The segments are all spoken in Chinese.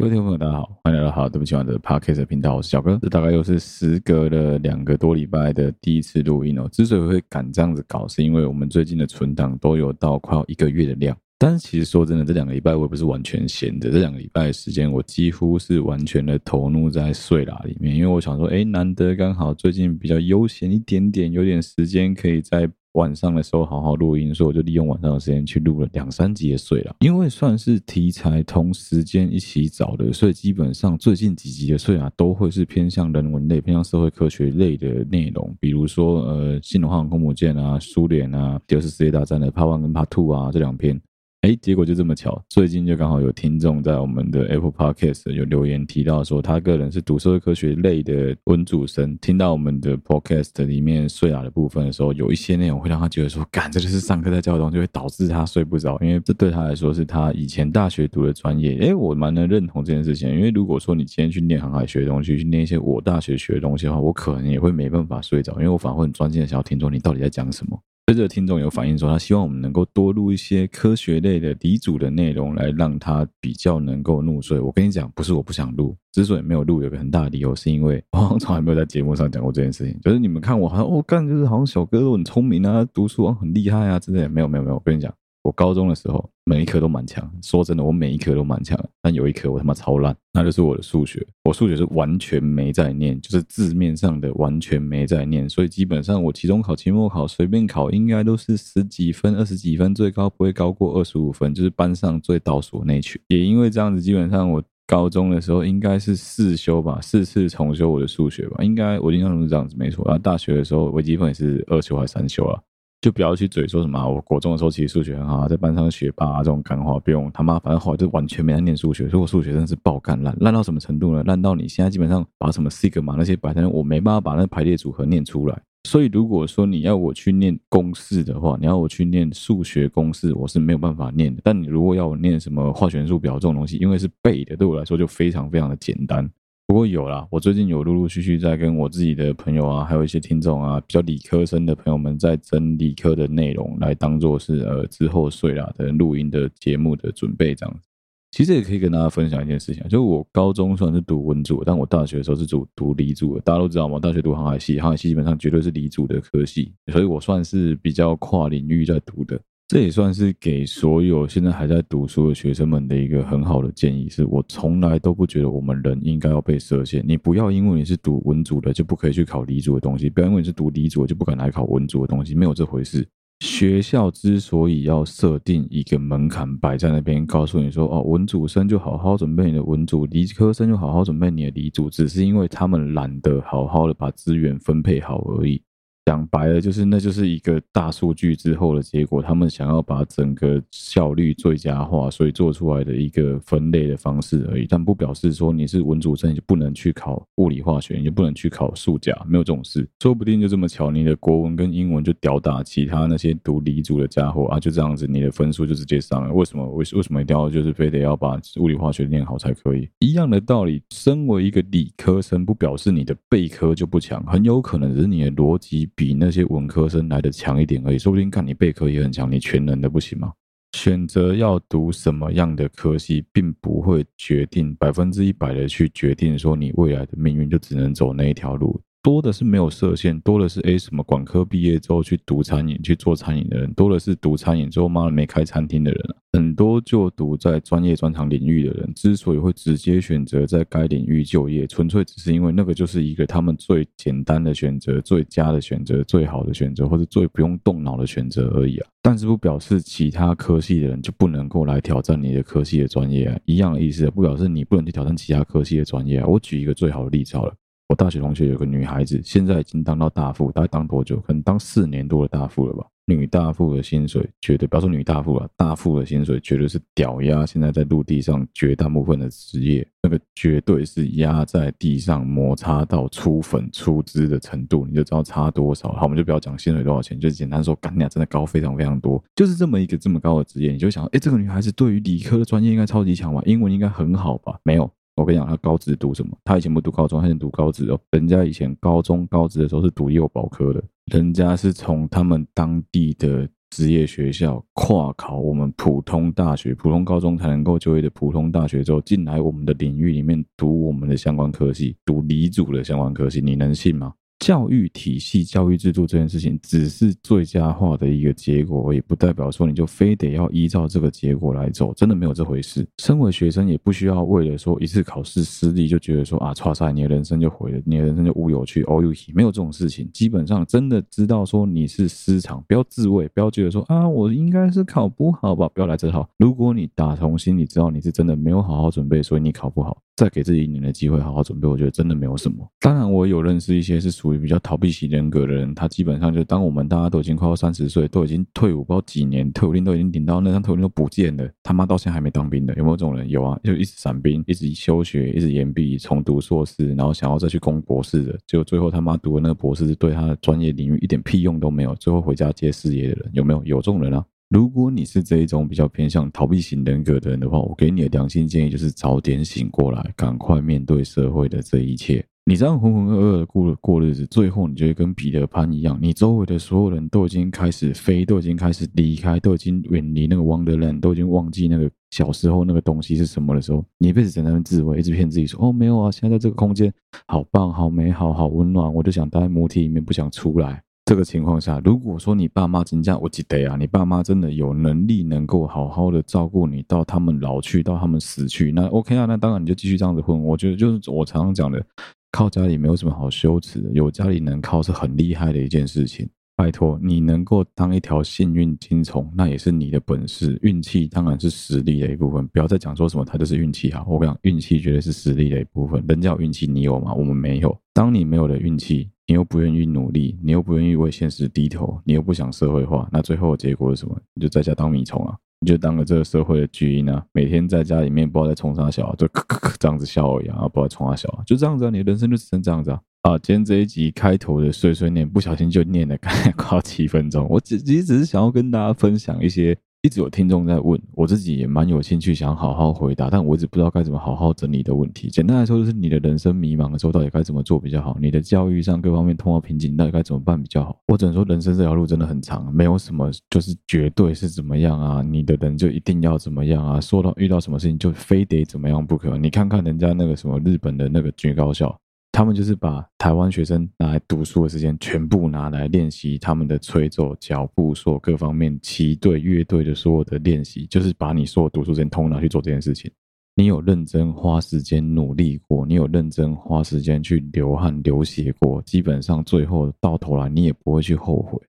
各位听众朋友，大家好，欢迎来到好对不起我的 Podcast 频道，我是小哥。这大概又是时隔了两个多礼拜的第一次录音哦。之所以会敢这样子搞，是因为我们最近的存档都有到快要一个月的量。但是其实说真的，这两个礼拜我也不是完全闲的，这两个礼拜的时间我几乎是完全的投入在睡啦里面，因为我想说，哎，难得刚好最近比较悠闲一点点，有点时间可以在。晚上的时候好好录音，所以我就利用晚上的时间去录了两三集的睡了。因为算是题材同时间一起找的，所以基本上最近几集的睡啊，都会是偏向人文类、偏向社会科学类的内容，比如说呃，新龙航空母舰啊、苏联啊、第二次世界大战的帕万跟帕兔啊这两篇。哎，结果就这么巧，最近就刚好有听众在我们的 Apple Podcast 有留言提到说，他个人是读社会科学类的文主生，听到我们的 Podcast 里面睡啦的部分的时候，有一些内容会让他觉得说，干，这就是上课在教的东西，会导致他睡不着，因为这对他来说是他以前大学读的专业。哎，我蛮能认同这件事情，因为如果说你今天去念航海学的东西，去念一些我大学学的东西的话，我可能也会没办法睡着，因为我反而会很专心的想要听说你到底在讲什么。这个听众有反映说，他希望我们能够多录一些科学类的理组的内容，来让他比较能够入睡。我跟你讲，不是我不想录，之所以没有录，有个很大的理由，是因为 我好像从来没有在节目上讲过这件事情。就是你们看我好像哦，干就是好像小哥都很聪明啊，读书很厉害啊之类的，没有没有没有，我跟你讲。我高中的时候，每一科都蛮强。说真的，我每一科都蛮强，但有一科我他妈超烂，那就是我的数学。我数学是完全没在念，就是字面上的完全没在念。所以基本上我期中考、期末考随便考，应该都是十几分、二十几分，最高不会高过二十五分，就是班上最倒数那群。也因为这样子，基本上我高中的时候应该是四修吧，四次重修我的数学吧，应该我印象中是这样子，没错。然后大学的时候微积分也是二修还是三修啊？就不要去嘴说什么、我国中的时候其实数学很好，在班上学霸、啊、这种干话不用他妈，反正后来就完全没在念数学，所以我数学真的是爆干烂，烂到什么程度呢？烂到你现在基本上把什么 sigma 那些摆在那，我没办法把那排列组合念出来。所以如果说你要我去念公式的话，你要我去念数学公式，我是没有办法念的。但你如果要我念什么化学元素表这种东西，因为是背的，对我来说就非常非常的简单。不过有啦，我最近有陆陆续续在跟我自己的朋友啊，还有一些听众啊，比较理科生的朋友们，在整理科的内容，来当做是呃之后睡啦的录音的节目的准备这样子。其实也可以跟大家分享一件事情，就是我高中算是读文组，但我大学的时候是读读理组的。大家都知道嘛，大学读航海系，航海系基本上绝对是理组的科系，所以我算是比较跨领域在读的。这也算是给所有现在还在读书的学生们的一个很好的建议，是我从来都不觉得我们人应该要被设限。你不要因为你是读文组的就不可以去考理组的东西，不要因为你是读理组的就不敢来考文组的东西，没有这回事。学校之所以要设定一个门槛摆在那边，告诉你说哦，文组生就好好准备你的文组，理科生就好好准备你的理组，只是因为他们懒得好好的把资源分配好而已。讲白了，就是那就是一个大数据之后的结果。他们想要把整个效率最佳化，所以做出来的一个分类的方式而已。但不表示说你是文组生你就不能去考物理化学，你就不能去考数甲，没有这种事。说不定就这么巧，你的国文跟英文就吊打其他那些读理组的家伙啊，就这样子，你的分数就直接上了。为什么？为为什么一定要就是非得要把物理化学念好才可以？一样的道理，身为一个理科生，不表示你的背科就不强，很有可能只是你的逻辑。比那些文科生来的强一点而已，说不定看你备科也很强，你全能的不行吗？选择要读什么样的科系，并不会决定百分之一百的去决定说你未来的命运就只能走那一条路。多的是没有设限，多的是诶什么管科毕业之后去读餐饮去做餐饮的人，多的是读餐饮之后妈的没开餐厅的人，很多就读在专业专长领域的人，之所以会直接选择在该领域就业，纯粹只是因为那个就是一个他们最简单的选择、最佳的选择、最好的选择，或者最不用动脑的选择而已啊。但是不表示其他科系的人就不能够来挑战你的科系的专业啊，一样的意思，不表示你不能去挑战其他科系的专业啊。我举一个最好的例子好了。我大学同学有个女孩子，现在已经当到大副，大概当多久？可能当四年多的大副了吧。女大副的薪水绝对，不要说女大副了，大副的薪水绝对是屌压现在在陆地上绝大部分的职业，那个绝对是压在地上摩擦到出粉出汁的程度，你就知道差多少。好，我们就不要讲薪水多少钱，就简单说，干娘真的高非常非常多，就是这么一个这么高的职业，你就想，哎，这个女孩子对于理科的专业应该超级强吧？英文应该很好吧？没有。我跟你讲，他高职读什么？他以前不读高中，他现在读高职哦。人家以前高中高职的时候是读幼保科的，人家是从他们当地的职业学校跨考我们普通大学、普通高中才能够就业的普通大学之后，进来我们的领域里面读我们的相关科系，读理组的相关科系，你能信吗？教育体系、教育制度这件事情，只是最佳化的一个结果，也不代表说你就非得要依照这个结果来走，真的没有这回事。身为学生，也不需要为了说一次考试失利就觉得说啊，剉赛，你的人生就毁了，你的人生就无有趣，all you he，没有这种事情。基本上，真的知道说你是失常，不要自慰，不要觉得说啊，我应该是考不好吧，不要来这套。如果你打从心里知道你是真的没有好好准备，所以你考不好。再给自己一年的机会，好好准备，我觉得真的没有什么。当然，我有认识一些是属于比较逃避型人格的人，他基本上就当我们大家都已经快要三十岁，都已经退伍不知道几年，退伍令都已经领到那张退伍令都不见了，他妈到现在还没当兵的，有没有这种人？有啊，就一直闪兵，一直休学，一直延毕，重读硕士，然后想要再去攻博士的，结果最后他妈读的那个博士对他的专业领域一点屁用都没有，最后回家接事业的人有没有？有这种人啊？如果你是这一种比较偏向逃避型人格的人的话，我给你的良心建议就是早点醒过来，赶快面对社会的这一切。你这样浑浑噩噩的过过日子，最后你就会跟彼得潘一样，你周围的所有人都已经开始飞，都已经开始离开，都已经远离那个 Wonderland，都已经忘记那个小时候那个东西是什么的时候，你一辈子在那边自慰，一直骗自己说哦没有啊，现在这个空间好棒、好美好、好温暖，我就想待在母体里面，不想出来。这个情况下，如果说你爸妈真的，我记得啊，你爸妈真的有能力能够好好的照顾你到他们老去，到他们死去，那 OK 啊，那当然你就继续这样子混。我觉得就是我常常讲的，靠家里没有什么好羞耻的，有家里能靠是很厉害的一件事情。拜托，你能够当一条幸运金虫，那也是你的本事。运气当然是实力的一部分，不要再讲说什么它就是运气好。我讲，运气绝对是实力的一部分。人家有运气，你有吗？我们没有。当你没有了运气。你又不愿意努力，你又不愿意为现实低头，你又不想社会化，那最后的结果是什么？你就在家当米虫啊！你就当了这个社会的巨婴啊！每天在家里面不知道在冲啥小，就咳咳咳这样子笑而已啊！不知道冲啥小，就这样子啊！你的人生就只剩这样子啊！啊，今天这一集开头的碎碎念，不小心就念了 快七分钟。我只其实只是想要跟大家分享一些。一直有听众在问，我自己也蛮有兴趣想好好回答，但我一直不知道该怎么好好整理的问题。简单来说，就是你的人生迷茫的时候，到底该怎么做比较好？你的教育上各方面碰到瓶颈，到底该怎么办比较好？我只能说，人生这条路真的很长，没有什么就是绝对是怎么样啊，你的人就一定要怎么样啊，说到遇到什么事情就非得怎么样不可。你看看人家那个什么日本的那个军高校。他们就是把台湾学生拿来读书的时间，全部拿来练习他们的吹奏、脚步、所各方面旗队、乐队的所有的练习，就是把你所有读书时间通拿去做这件事情。你有认真花时间努力过，你有认真花时间去流汗流血过，基本上最后到头来你也不会去后悔。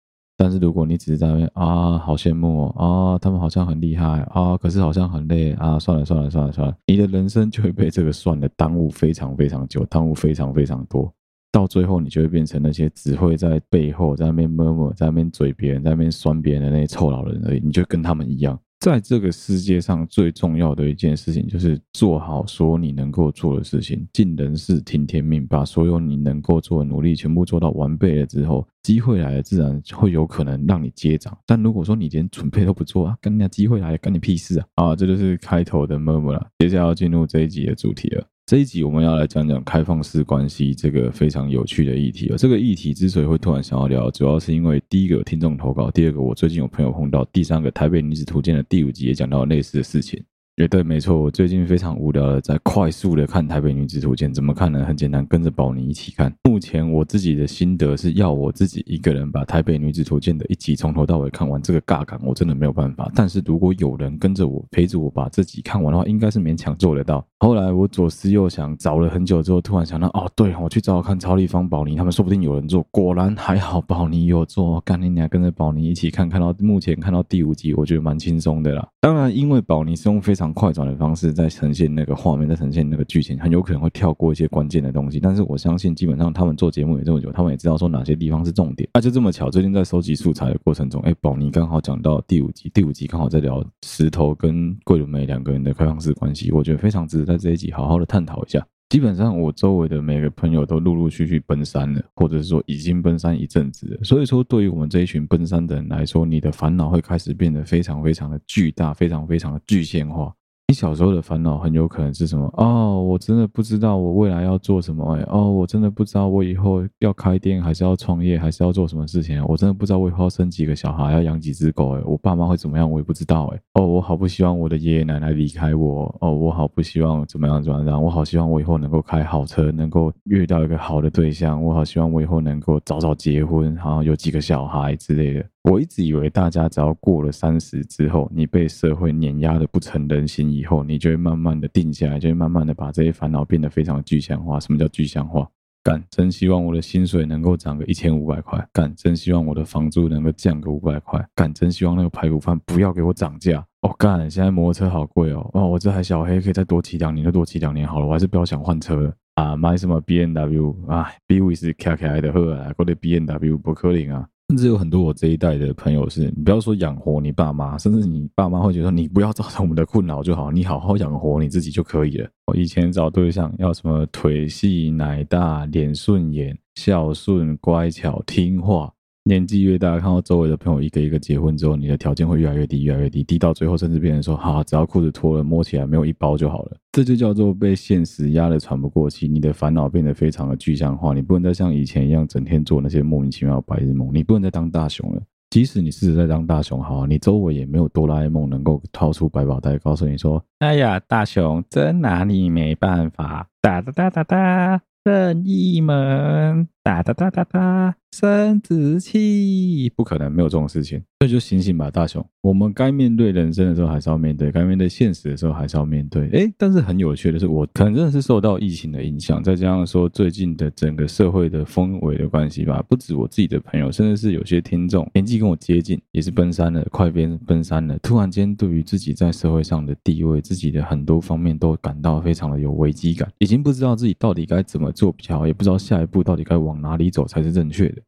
但是如果你只是在那边啊，好羡慕哦啊，他们好像很厉害啊，可是好像很累啊，算了算了算了算了，你的人生就会被这个算的耽误非常非常久，耽误非常非常多，到最后你就会变成那些只会在背后在那边默默在那边嘴别人，在那边酸别人的那些臭老人而已，你就跟他们一样。在这个世界上最重要的一件事情，就是做好所有你能够做的事情，尽人事听天命，把所有你能够做的努力全部做到完备了之后，机会来了，自然会有可能让你接掌。但如果说你连准备都不做啊，跟人家机会来了，干你屁事啊！啊，这就是开头的 murmur 了。接下来要进入这一集的主题了。这一集我们要来讲讲开放式关系这个非常有趣的议题。这个议题之所以会突然想要聊，主要是因为第一个有听众投稿，第二个我最近有朋友碰到，第三个台北女子图鉴的第五集也讲到类似的事情。也对，没错，我最近非常无聊的在快速的看《台北女子图鉴》，怎么看呢？很简单，跟着宝妮一起看。目前我自己的心得是要我自己一个人把《台北女子图鉴》的一集从头到尾看完，这个尬感我真的没有办法。但是如果有人跟着我陪着我把这集看完的话，应该是勉强做得到。后来我左思右想，找了很久之后，突然想到，哦，对，我去找找看超立方、宝妮他们，说不定有人做。果然还好，宝妮有做。干你娘，跟着宝妮一起看，看到目前看到第五集，我觉得蛮轻松的啦。当然，因为宝妮是用非常快转的方式在呈现那个画面，在呈现那个剧情，很有可能会跳过一些关键的东西。但是我相信，基本上他们做节目也这么久，他们也知道说哪些地方是重点。那、啊、就这么巧，最近在收集素材的过程中，哎，宝妮刚好讲到第五集，第五集刚好在聊石头跟桂纶镁两个人的开放式关系，我觉得非常值得在这一集好好的探讨一下。基本上，我周围的每个朋友都陆陆续续奔三了，或者是说已经奔三一阵子了。所以说，对于我们这一群奔三的人来说，你的烦恼会开始变得非常非常的巨大，非常非常的具现化。你小时候的烦恼很有可能是什么？哦，我真的不知道我未来要做什么哎、哦，我真的不知道我以后要开店还是要创业，还是要做什么事情。我真的不知道我以后要生几个小孩，要养几只狗哎、我爸妈会怎么样？我也不知道哎、哦，我好不希望我的爷爷奶奶离开我。哦，我好不希望怎么样怎么样。我好希望我以后能够开好车，能够遇到一个好的对象。我好希望我以后能够早早结婚，然后有几个小孩之类的。我一直以为大家只要过了三十之后，你被社会碾压的不成人形以后，你就会慢慢的定下来，就会慢慢的把这些烦恼变得非常的具象化。什么叫具象化？干，真希望我的薪水能够涨个一千五百块，干，真希望我的房租能够降个五百块，干，真希望那个排骨饭不要给我涨价。哦，干，现在摩托车好贵哦，哦，我这台小黑可以再多骑两年，就多骑两年好了，我还是不要想换车了啊，买什么 B N W 啊，B V 是开开的喝啊，我的 BMW 不可能啊。甚至有很多我这一代的朋友是，你不要说养活你爸妈，甚至你爸妈会觉得你不要造成我们的困扰就好，你好好养活你自己就可以了。我以前找对象要什么腿细、奶大、脸顺眼、孝顺、乖巧、听话。年纪越大，看到周围的朋友一个一个结婚之后，你的条件会越来越低，越来越低，低到最后甚至变成说：哈，只要裤子脱了，摸起来没有一包就好了。这就叫做被现实压得喘不过气，你的烦恼变得非常的具象化，你不能再像以前一样整天做那些莫名其妙的白日梦，你不能再当大雄了。即使你试着在当大雄，好，你周围也没有哆啦 A 梦能够掏出百宝袋告诉你说：哎呀，大雄真拿你没办法，哒哒哒哒哒，任意门，哒哒哒哒哒。生殖器不可能没有这种事情，所以就醒醒吧，大雄。我们该面对人生的时候还是要面对，该面对现实的时候还是要面对。诶，但是很有趣的是，我可能真的是受到疫情的影响，再加上说最近的整个社会的氛围的关系吧，不止我自己的朋友，甚至是有些听众年纪跟我接近，也是奔三了，快变奔三了，突然间对于自己在社会上的地位，自己的很多方面都感到非常的有危机感，已经不知道自己到底该怎么做比较好，也不知道下一步到底该往哪里走才是正确的。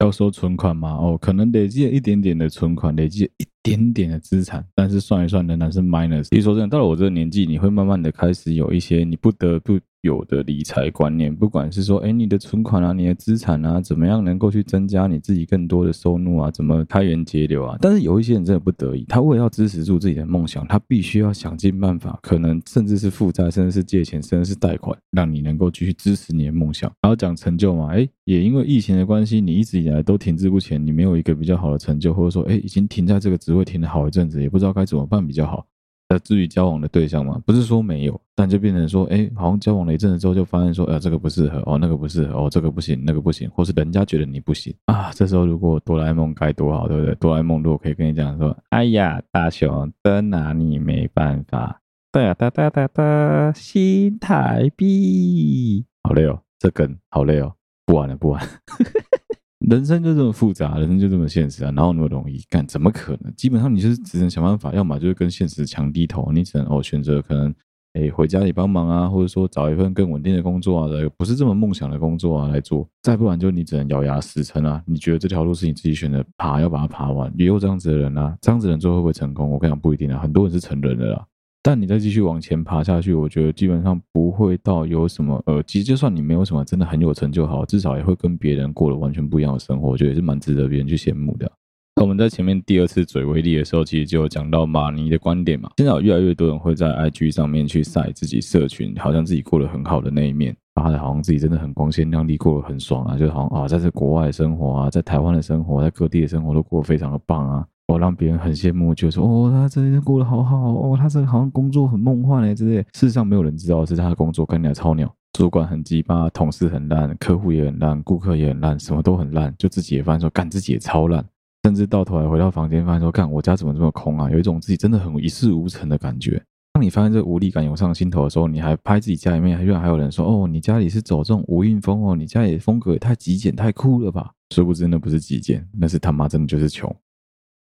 要说存款吗？哦，可能累积了一点点的存款，累积了一点点的资产，但是算一算仍然是 minus。比如说真的，到了我这个年纪，你会慢慢的开始有一些你不得不。有的理财观念，不管是说，哎，你的存款啊，你的资产啊，怎么样能够去增加你自己更多的收入啊？怎么开源节流啊？但是有一些人真的不得已，他为了要支持住自己的梦想，他必须要想尽办法，可能甚至是负债，甚至是借钱，甚至是贷款，让你能够继续支持你的梦想。然后讲成就嘛，哎，也因为疫情的关系，你一直以来都停滞不前，你没有一个比较好的成就，或者说，哎，已经停在这个职位停了好一阵子，也不知道该怎么办比较好。呃，至于交往的对象嘛，不是说没有，但就变成说，哎，好像交往了一阵子之后，就发现说，呃，这个不适合，哦，那个不适合，哦，这个不行，那个不行，或是人家觉得你不行啊。这时候如果哆啦 A 梦该多好，对不对？哆啦 A 梦如果可以跟你讲说，哎呀，大雄真拿你没办法，哒哒哒哒哒，新台币，好累哦，这梗好累哦，不玩了，不玩。人生就这么复杂，人生就这么现实啊，哪有那么容易干？怎么可能？基本上你就是只能想办法，要么就是跟现实强低头，你只能哦选择可能诶回家里帮忙啊，或者说找一份更稳定的工作啊，不是这么梦想的工作啊来做。再不然就你只能咬牙死撑啊。你觉得这条路是你自己选的，爬要把它爬完。也有这样子的人啊，这样子的人最后会不会成功？我跟你讲不一定啊，很多人是成人的啦。但你再继续往前爬下去，我觉得基本上不会到有什么呃，其实就算你没有什么真的很有成就好，至少也会跟别人过了完全不一样的生活，我觉得也是蛮值得别人去羡慕的。那我们在前面第二次嘴威力的时候，其实就有讲到马尼的观点嘛。现在有越来越多人会在 IG 上面去晒自己社群，好像自己过得很好的那一面，发的好像自己真的很光鲜亮丽，过得很爽啊，就好像啊，在这国外生活啊，在台湾的生活，在各地的生活都过得非常的棒啊。我让别人很羡慕，就说哦，他这一天过得好好哦，他这个好像工作很梦幻哎之类。事实上，没有人知道是他的工作看起来超鸟，主管很鸡巴，同事很烂，客户也很烂，顾客也很烂，什么都很烂，就自己也发现说干自己也超烂，甚至到头来回到房间发现说干我家怎么这么空啊？有一种自己真的很一事无成的感觉。当你发现这无力感涌上心头的时候，你还拍自己家里面，居然还有人说哦，你家里是走这种无印风哦，你家里风格也太极简太酷了吧？殊不知那不是极简，那是他妈真的就是穷。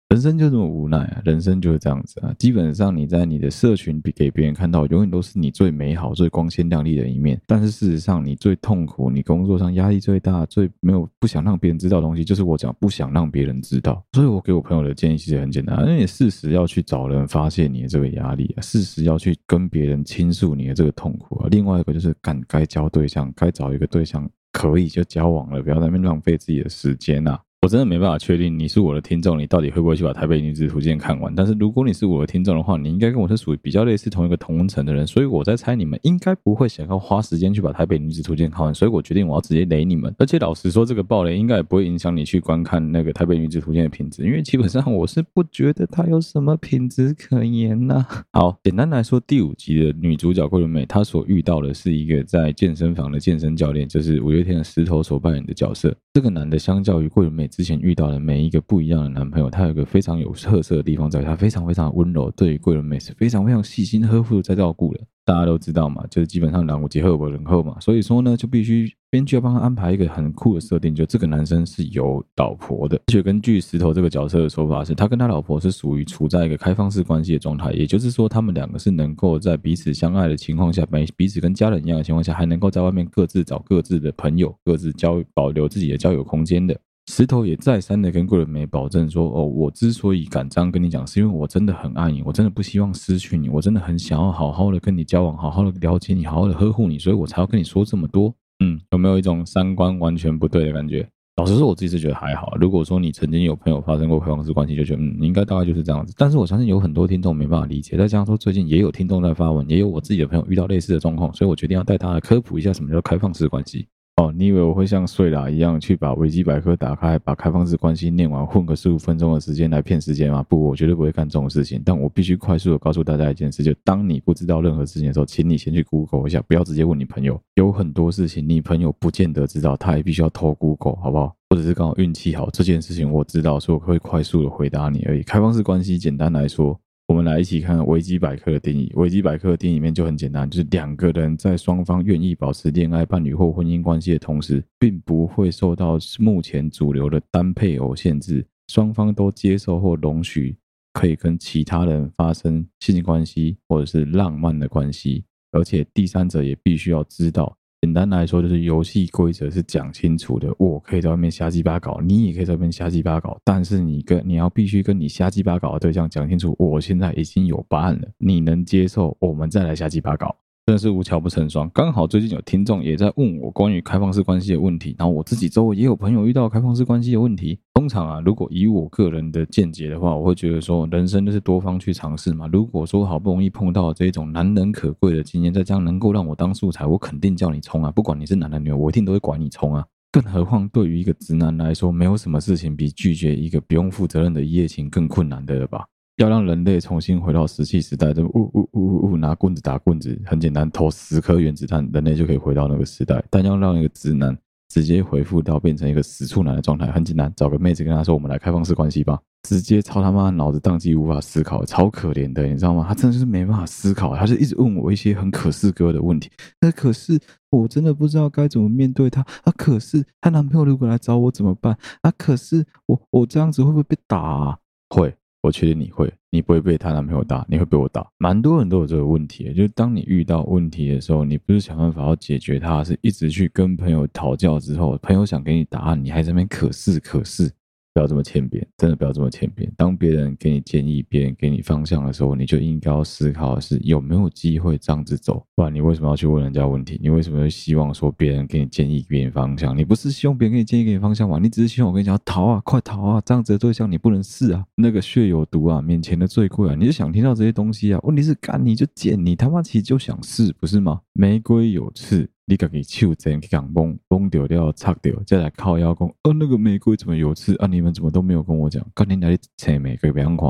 人生就这么无奈啊！人生就是这样子啊！基本上你在你的社群比给别人看到，永远都是你最美好、最光鲜亮丽的一面。但是事实上，你最痛苦、你工作上压力最大、最没有不想让别人知道的东西，就是我讲不想让别人知道。所以我给我朋友的建议其实很简单：因为你适时要去找人发泄你的这个压力啊，适时要去跟别人倾诉你的这个痛苦啊。另外一个就是，干该交对象，该找一个对象。可以就交往了，不要在那边浪费自己的时间呐、啊。我真的没办法确定你是我的听众，你到底会不会去把《台北女子图鉴》看完？但是如果你是我的听众的话，你应该跟我是属于比较类似同一个同城的人，所以我在猜你们应该不会想要花时间去把《台北女子图鉴》看完，所以我决定我要直接雷你们。而且老实说，这个暴雷应该也不会影响你去观看那个《台北女子图鉴》的品质，因为基本上我是不觉得它有什么品质可言呐、好，简单来说，第五集的女主角桂纶镁，她所遇到的是一个在健身房的健身教练，就是五月天的石头所扮演的角色。这个男的相较于桂纶镁之前遇到的每一个不一样的男朋友，他有一个非常有特色的地方，在于他非常非常温柔，对于桂纶镁是非常非常细心呵护在照顾的。大家都知道嘛，就是基本上男无结合我人后嘛，所以说呢，就必须编剧要帮他安排一个很酷的设定，就这个男生是有老婆的。而且根据石头这个角色的说法是，他跟他老婆是属于处在一个开放式关系的状态，也就是说，他们两个是能够在彼此相爱的情况下，每彼此跟家人一样的情况下，还能够在外面各自找各自的朋友，各自交保留自己的交友空间的。石头也再三的跟桂纶镁保证说：“哦，我之所以敢这样跟你讲，是因为我真的很爱你，我真的不希望失去你，我真的很想要好好的跟你交往，好好的了解你，好好的呵护你，所以我才要跟你说这么多。”嗯，有没有一种三观完全不对的感觉？老实说，我自己是觉得还好。如果说你曾经有朋友发生过开放式关系，就觉得嗯，应该大概就是这样子。但是我相信有很多听众没办法理解，再加上说最近也有听众在发文，也有我自己的朋友遇到类似的状况，所以我决定要带大家科普一下什么叫开放式关系。哦，你以为我会像睡啦一样去把维基百科打开，把开放式关系念完，混个十五分钟的时间来骗时间吗？不，我绝对不会干这种事情。但我必须快速的告诉大家一件事：就当你不知道任何事情的时候，请你先去 Google 一下，不要直接问你朋友。有很多事情你朋友不见得知道，他也必须要偷 Google，好不好？或者是刚好运气好，这件事情我知道，所以我会快速的回答你而已。开放式关系，简单来说。我们来一起看维基百科的定义。维基百科的定义里面就很简单，就是两个人在双方愿意保持恋爱、伴侣或婚姻关系的同时，并不会受到目前主流的单配偶限制，双方都接受或容许可以跟其他人发生性关系或者是浪漫的关系，而且第三者也必须要知道。简单来说，就是游戏规则是讲清楚的。我可以在外面瞎鸡巴搞，你也可以在外面瞎鸡巴搞，但是你跟你要必须跟你瞎鸡巴搞的对象讲清楚，我现在已经有答案了，你能接受，我们再来瞎鸡巴搞。真是无巧不成双，刚好最近有听众也在问我关于开放式关系的问题，然后我自己周围也有朋友遇到开放式关系的问题。通常啊，如果以我个人的见解的话，我会觉得说，人生就是多方去尝试嘛。如果说好不容易碰到这种难能可贵的经验，再这样能够让我当素材，我肯定叫你冲啊！不管你是男的女的，我一定都会管你冲啊！更何况对于一个直男来说，没有什么事情比拒绝一个不用负责任的一夜情更困难的了吧？要让人类重新回到石器时代，这么呜呜呜呜呜拿棍子打棍子，很简单，投十颗原子弹，人类就可以回到那个时代。但要让一个直男直接回复到变成一个死处男的状态，很简单，找个妹子跟他说：“我们来开放式关系吧。”直接超他妈脑子宕机，无法思考，超可怜的，你知道吗？他真的就是没办法思考，他就一直问我一些很可是哥的问题。那可是我真的不知道该怎么面对他啊！可是她男朋友如果来找我怎么办啊？可是我我这样子会不会被打？会。我确定你会，你不会被她男朋友打，你会被我打。蛮多人都有这个问题，就是当你遇到问题的时候，你不是想办法要解决它，是一直去跟朋友讨教之后，朋友想给你答案，你还在那边可是可是。不要这么欠扁，真的不要这么欠扁。当别人给你建议，别人给你方向的时候，你就应该要思考的是有没有机会这样子走。不然你为什么要去问人家问题？你为什么会希望说别人给你建议、给你方向？你不是希望别人给你建议、给你方向吗？你只是希望我跟你讲逃啊，快逃啊！这样子的对象你不能试啊，那个血有毒啊，面前的最贵啊！你就想听到这些东西啊？问题是干你就贱，你他妈其实就想试，不是吗？玫瑰有刺。你家己手贱去讲崩崩掉掉擦掉，再来靠腰讲，哦，那个玫瑰怎么有刺啊？你们怎么都没有跟我讲？赶紧来切玫瑰，别样看。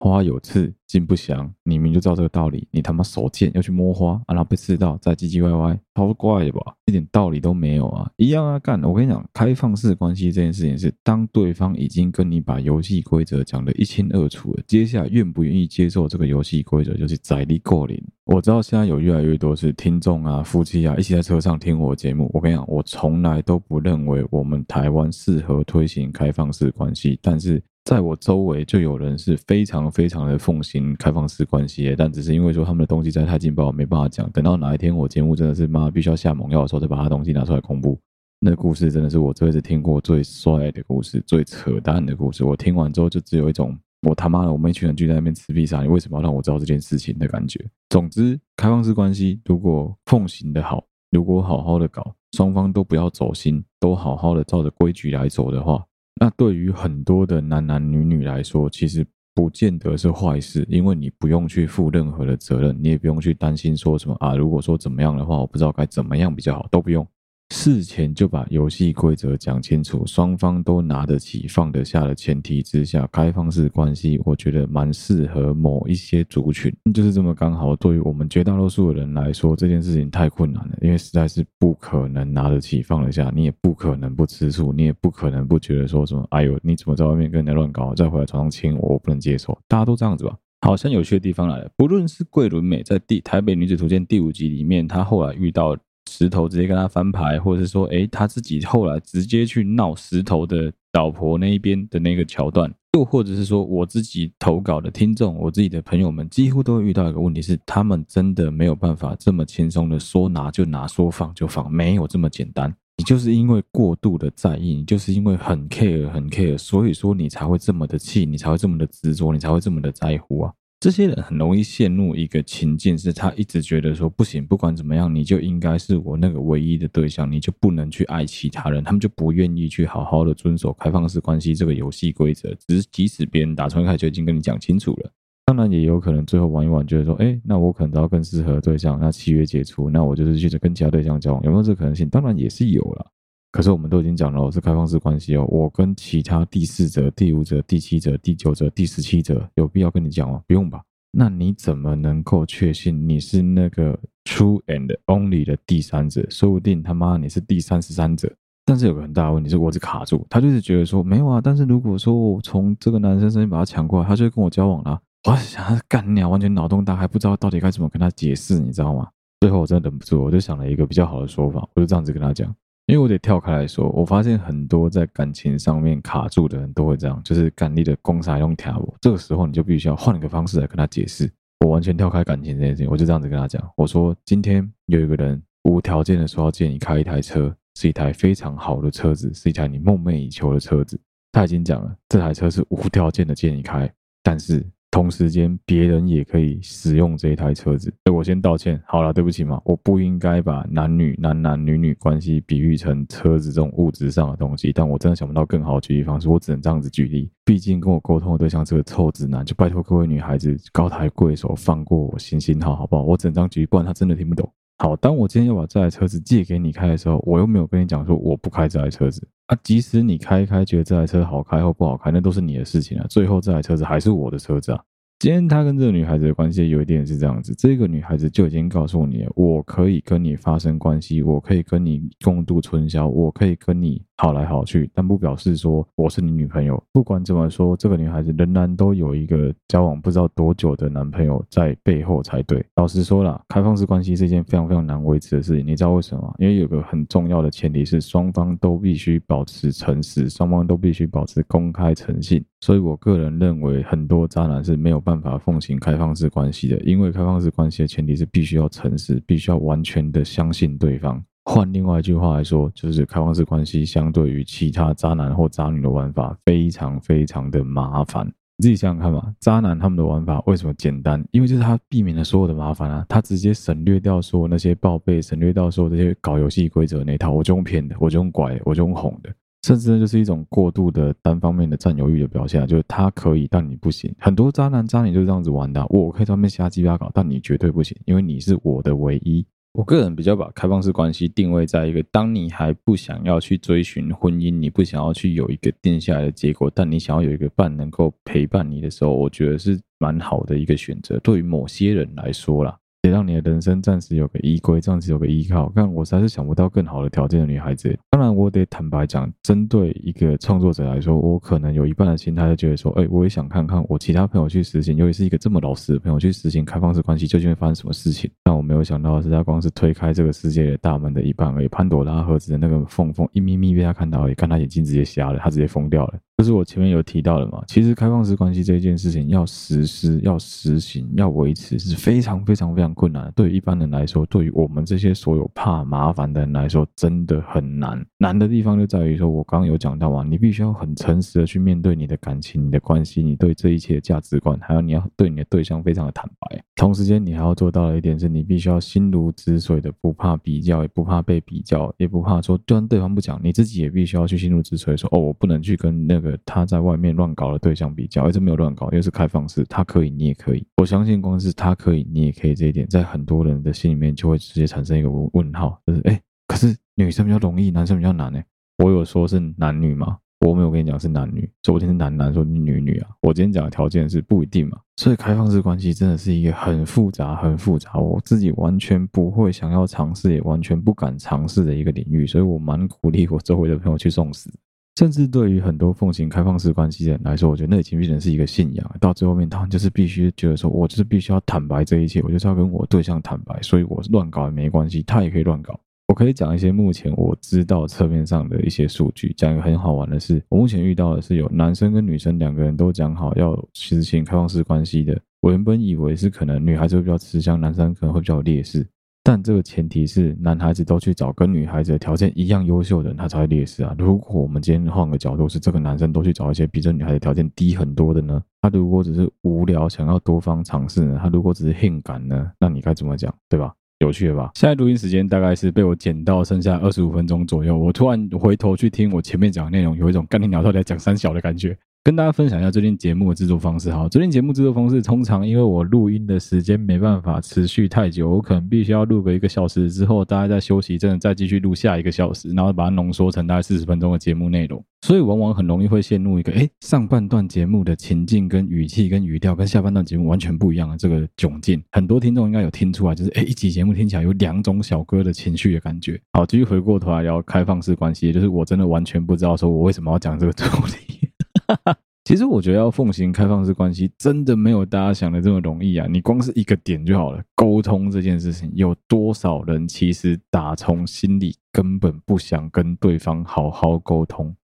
花有刺，金不祥。你明就知道这个道理，你他妈手贱要去摸花，啊、然后被刺到，再唧唧歪歪，超怪吧？一点道理都没有啊！一样啊，干！我跟你讲，开放式关系这件事情是，当对方已经跟你把游戏规则讲得一清二楚了，接下来愿不愿意接受这个游戏规则，就是宰力过零。我知道现在有越来越多是听众啊、夫妻啊，一起在车上听我节目。我跟你讲，我从来都不认为我们台湾适合推行开放式关系，但是。在我周围就有人是非常非常的奉行开放式关系，但只是因为说他们的东西实在太劲爆，没办法讲。等到哪一天我节目真的是妈必须要下猛药的时候，再把他东西拿出来公布。那故事真的是我这辈子听过最帅的故事，最扯淡的故事。我听完之后就只有一种我他妈的，我们一群人聚在那边吃披萨，你为什么要让我知道这件事情的感觉？总之，开放式关系如果奉行的好，如果好好的搞，双方都不要走心，都好好的照着规矩来走的话。那对于很多的男男女女来说，其实不见得是坏事，因为你不用去负任何的责任，你也不用去担心说什么啊，如果说怎么样的话，我不知道该怎么样比较好，都不用。事前就把游戏规则讲清楚，双方都拿得起放得下的前提之下，开放式关系，我觉得蛮适合某一些族群，就是这么刚好。对于我们绝大多数的人来说，这件事情太困难了，因为实在是不可能拿得起放得下，你也不可能不吃醋，你也不可能不觉得说什么，哎呦，你怎么在外面跟人家乱搞，再回来床上亲我，我不能接受。大家都这样子吧？好像有趣的地方来了，不论是桂纶镁在《第台北女子图鉴》第五集里面，她后来遇到。石头直接跟他翻牌，或者是说，诶，他自己后来直接去闹石头的老婆那一边的那个桥段，又或者是说，我自己投稿的听众，我自己的朋友们，几乎都会遇到一个问题是，他们真的没有办法这么轻松的说拿就拿，说放就放，没有这么简单。你就是因为过度的在意，你就是因为很 care 很 care，所以说你才会这么的气，你才会这么的执着，你才会这么的在乎啊。这些人很容易陷入一个情境，是他一直觉得说不行，不管怎么样，你就应该是我那个唯一的对象，你就不能去爱其他人，他们就不愿意去好好的遵守开放式关系这个游戏规则。只是即使别人打从一开始就已经跟你讲清楚了，当然也有可能最后玩一玩，觉得说，哎，那我可能找到更适合的对象，那契约解除，那我就是去跟其他对象交往，有没有这可能性？当然也是有了。可是我们都已经讲了，我是开放式关系哦。我跟其他第四者、第五者、第七者、第九者、第十七者，有必要跟你讲吗？不用吧？那你怎么能够确信你是那个 true and only 的第三者？说不定他妈你是第三十三者。但是有个很大的问题是，我是卡住。他就是觉得说没有啊。但是如果说我从这个男生身边把他抢过来，他就会跟我交往了。我想他干鸟，完全脑洞大开，不知道到底该怎么跟他解释，你知道吗？最后我真的忍不住，我就想了一个比较好的说法，我就这样子跟他讲。因为我得跳开来说，我发现很多在感情上面卡住的人都会这样，就是感力的攻杀用跳。这个时候你就必须要换一个方式来跟他解释。我完全跳开感情这件事情，我就这样子跟他讲，我说今天有一个人无条件的说要借你开一台车，是一台非常好的车子，是一台你梦寐以求的车子。他已经讲了，这台车是无条件的借你开，但是。同时间，别人也可以使用这一台车子。所以我先道歉，好了，对不起嘛，我不应该把男女、男男女女关系比喻成车子这种物质上的东西。但我真的想不到更好的举例方式，我只能这样子举例。毕竟跟我沟通的对象是个臭直男，就拜托各位女孩子高抬贵手，放过我，行行好，好不好？我只能这样举例，不然他真的听不懂。好，当我今天要把这台车子借给你开的时候，我又没有跟你讲说我不开这台车子啊。即使你开一开，觉得这台车好开或不好开，那都是你的事情啊。最后这台车子还是我的车子啊。今天他跟这个女孩子的关系有一点是这样子，这个女孩子就已经告诉你了，我可以跟你发生关系，我可以跟你共度春宵，我可以跟你好来好去，但不表示说我是你女朋友。不管怎么说，这个女孩子仍然都有一个交往不知道多久的男朋友在背后才对。老实说啦，开放式关系是一件非常非常难维持的事情，你知道为什么？因为有个很重要的前提是双方都必须保持诚实，双方都必须保持公开诚信。所以我个人认为，很多渣男是没有办法办法奉行开放式关系的，因为开放式关系的前提是必须要诚实，必须要完全的相信对方。换另外一句话来说，就是开放式关系相对于其他渣男或渣女的玩法，非常非常的麻烦。你自己想想看吧，渣男他们的玩法为什么简单？因为就是他避免了所有的麻烦啊，他直接省略掉说那些报备，省略掉说这些搞游戏规则那套，我就用骗的，我就用拐，我就用哄的。甚至呢，就是一种过度的单方面的占有欲的表现，就是他可以，但你不行。很多渣男渣女就是这样子玩的，我可以专门瞎鸡巴搞，但你绝对不行，因为你是我的唯一。我个人比较把开放式关系定位在一个，当你还不想要去追寻婚姻，你不想要去有一个定下来的结果，但你想要有一个伴能够陪伴你的时候，我觉得是蛮好的一个选择。对于某些人来说啦。得让你的人生暂时有个依归，暂时有个依靠。但我实在是想不到更好的条件的女孩子。当然，我得坦白讲，针对一个创作者来说，我可能有一半的心态就觉得说，哎，我也想看看我其他朋友去实行，尤其是一个这么老实的朋友去实行开放式关系，究竟会发生什么事情？但我没有想到是，他光是推开这个世界的大门的一半而已，潘朵拉盒子的那个缝缝一咪咪被他看到而已，看他眼睛直接瞎了，他直接疯掉了。就是我前面有提到的嘛，其实开放式关系这一件事情要实施、要实行、要维持是非常非常非常困难的。对于一般人来说，对于我们这些所有怕麻烦的人来说，真的很难。难的地方就在于说，我刚刚有讲到嘛，你必须要很诚实的去面对你的感情、你的关系、你对这一切的价值观，还有你要对你的对象非常的坦白。同时间，你还要做到的一点是，你必须要心如止水的，不怕比较，也不怕被比较，也不怕说，就算对方不讲，你自己也必须要去心如止水，说哦，我不能去跟那个他在外面乱搞的对象比较，而且没有乱搞，又是开放式，他可以，你也可以。我相信，光是他可以，你也可以这一点，在很多人的心里面就会直接产生一个问号，就是哎，可是女生比较容易，男生比较难呢？我有说是男女吗？我没有跟你讲是男女，昨天是男男，说你女女啊。我今天讲的条件是不一定嘛，所以开放式关系真的是一个很复杂、很复杂，我自己完全不会想要尝试，也完全不敢尝试的一个领域。所以我蛮鼓励我周围的朋友去送死。甚至对于很多奉行开放式关系的人来说，我觉得那已经变成是一个信仰。到最后面，他们就是必须觉得说，我就是必须要坦白这一切，我就是要跟我对象坦白，所以我乱搞也没关系，他也可以乱搞。我可以讲一些目前我知道侧面上的一些数据。讲一个很好玩的是，我目前遇到的是有男生跟女生两个人都讲好要实行开放式关系的。我原本以为是可能女孩子会比较吃香，男生可能会比较劣势。但这个前提是男孩子都去找跟女孩子的条件一样优秀的人，他才会劣势啊。如果我们今天换个角度，是这个男生都去找一些比这女孩子条件低很多的呢？他如果只是无聊想要多方尝试呢？他如果只是性感呢？那你该怎么讲，对吧？有趣的吧？现在录音时间大概是被我剪到剩下二十五分钟左右。我突然回头去听我前面讲的内容，有一种干你鸟到底在讲三小的感觉。跟大家分享一下最近节目的制作方式哈。最近节目制作方式通常因为我录音的时间没办法持续太久，我可能必须要录个一个小时之后，大家再休息，真的再继续录下一个小时，然后把它浓缩成大概四十分钟的节目内容。所以往往很容易会陷入一个，诶，上半段节目的情境跟语气跟语调跟下半段节目完全不一样的这个窘境。很多听众应该有听出来，就是诶，一集节目听起来有两种小哥的情绪的感觉。好，继续回过头来聊开放式关系，就是我真的完全不知道说我为什么要讲这个主题。其实我觉得要奉行开放式关系，真的没有大家想的这么容易啊！你光是一个点就好了，沟通这件事情，有多少人其实打从心里根本不想跟对方好好沟通，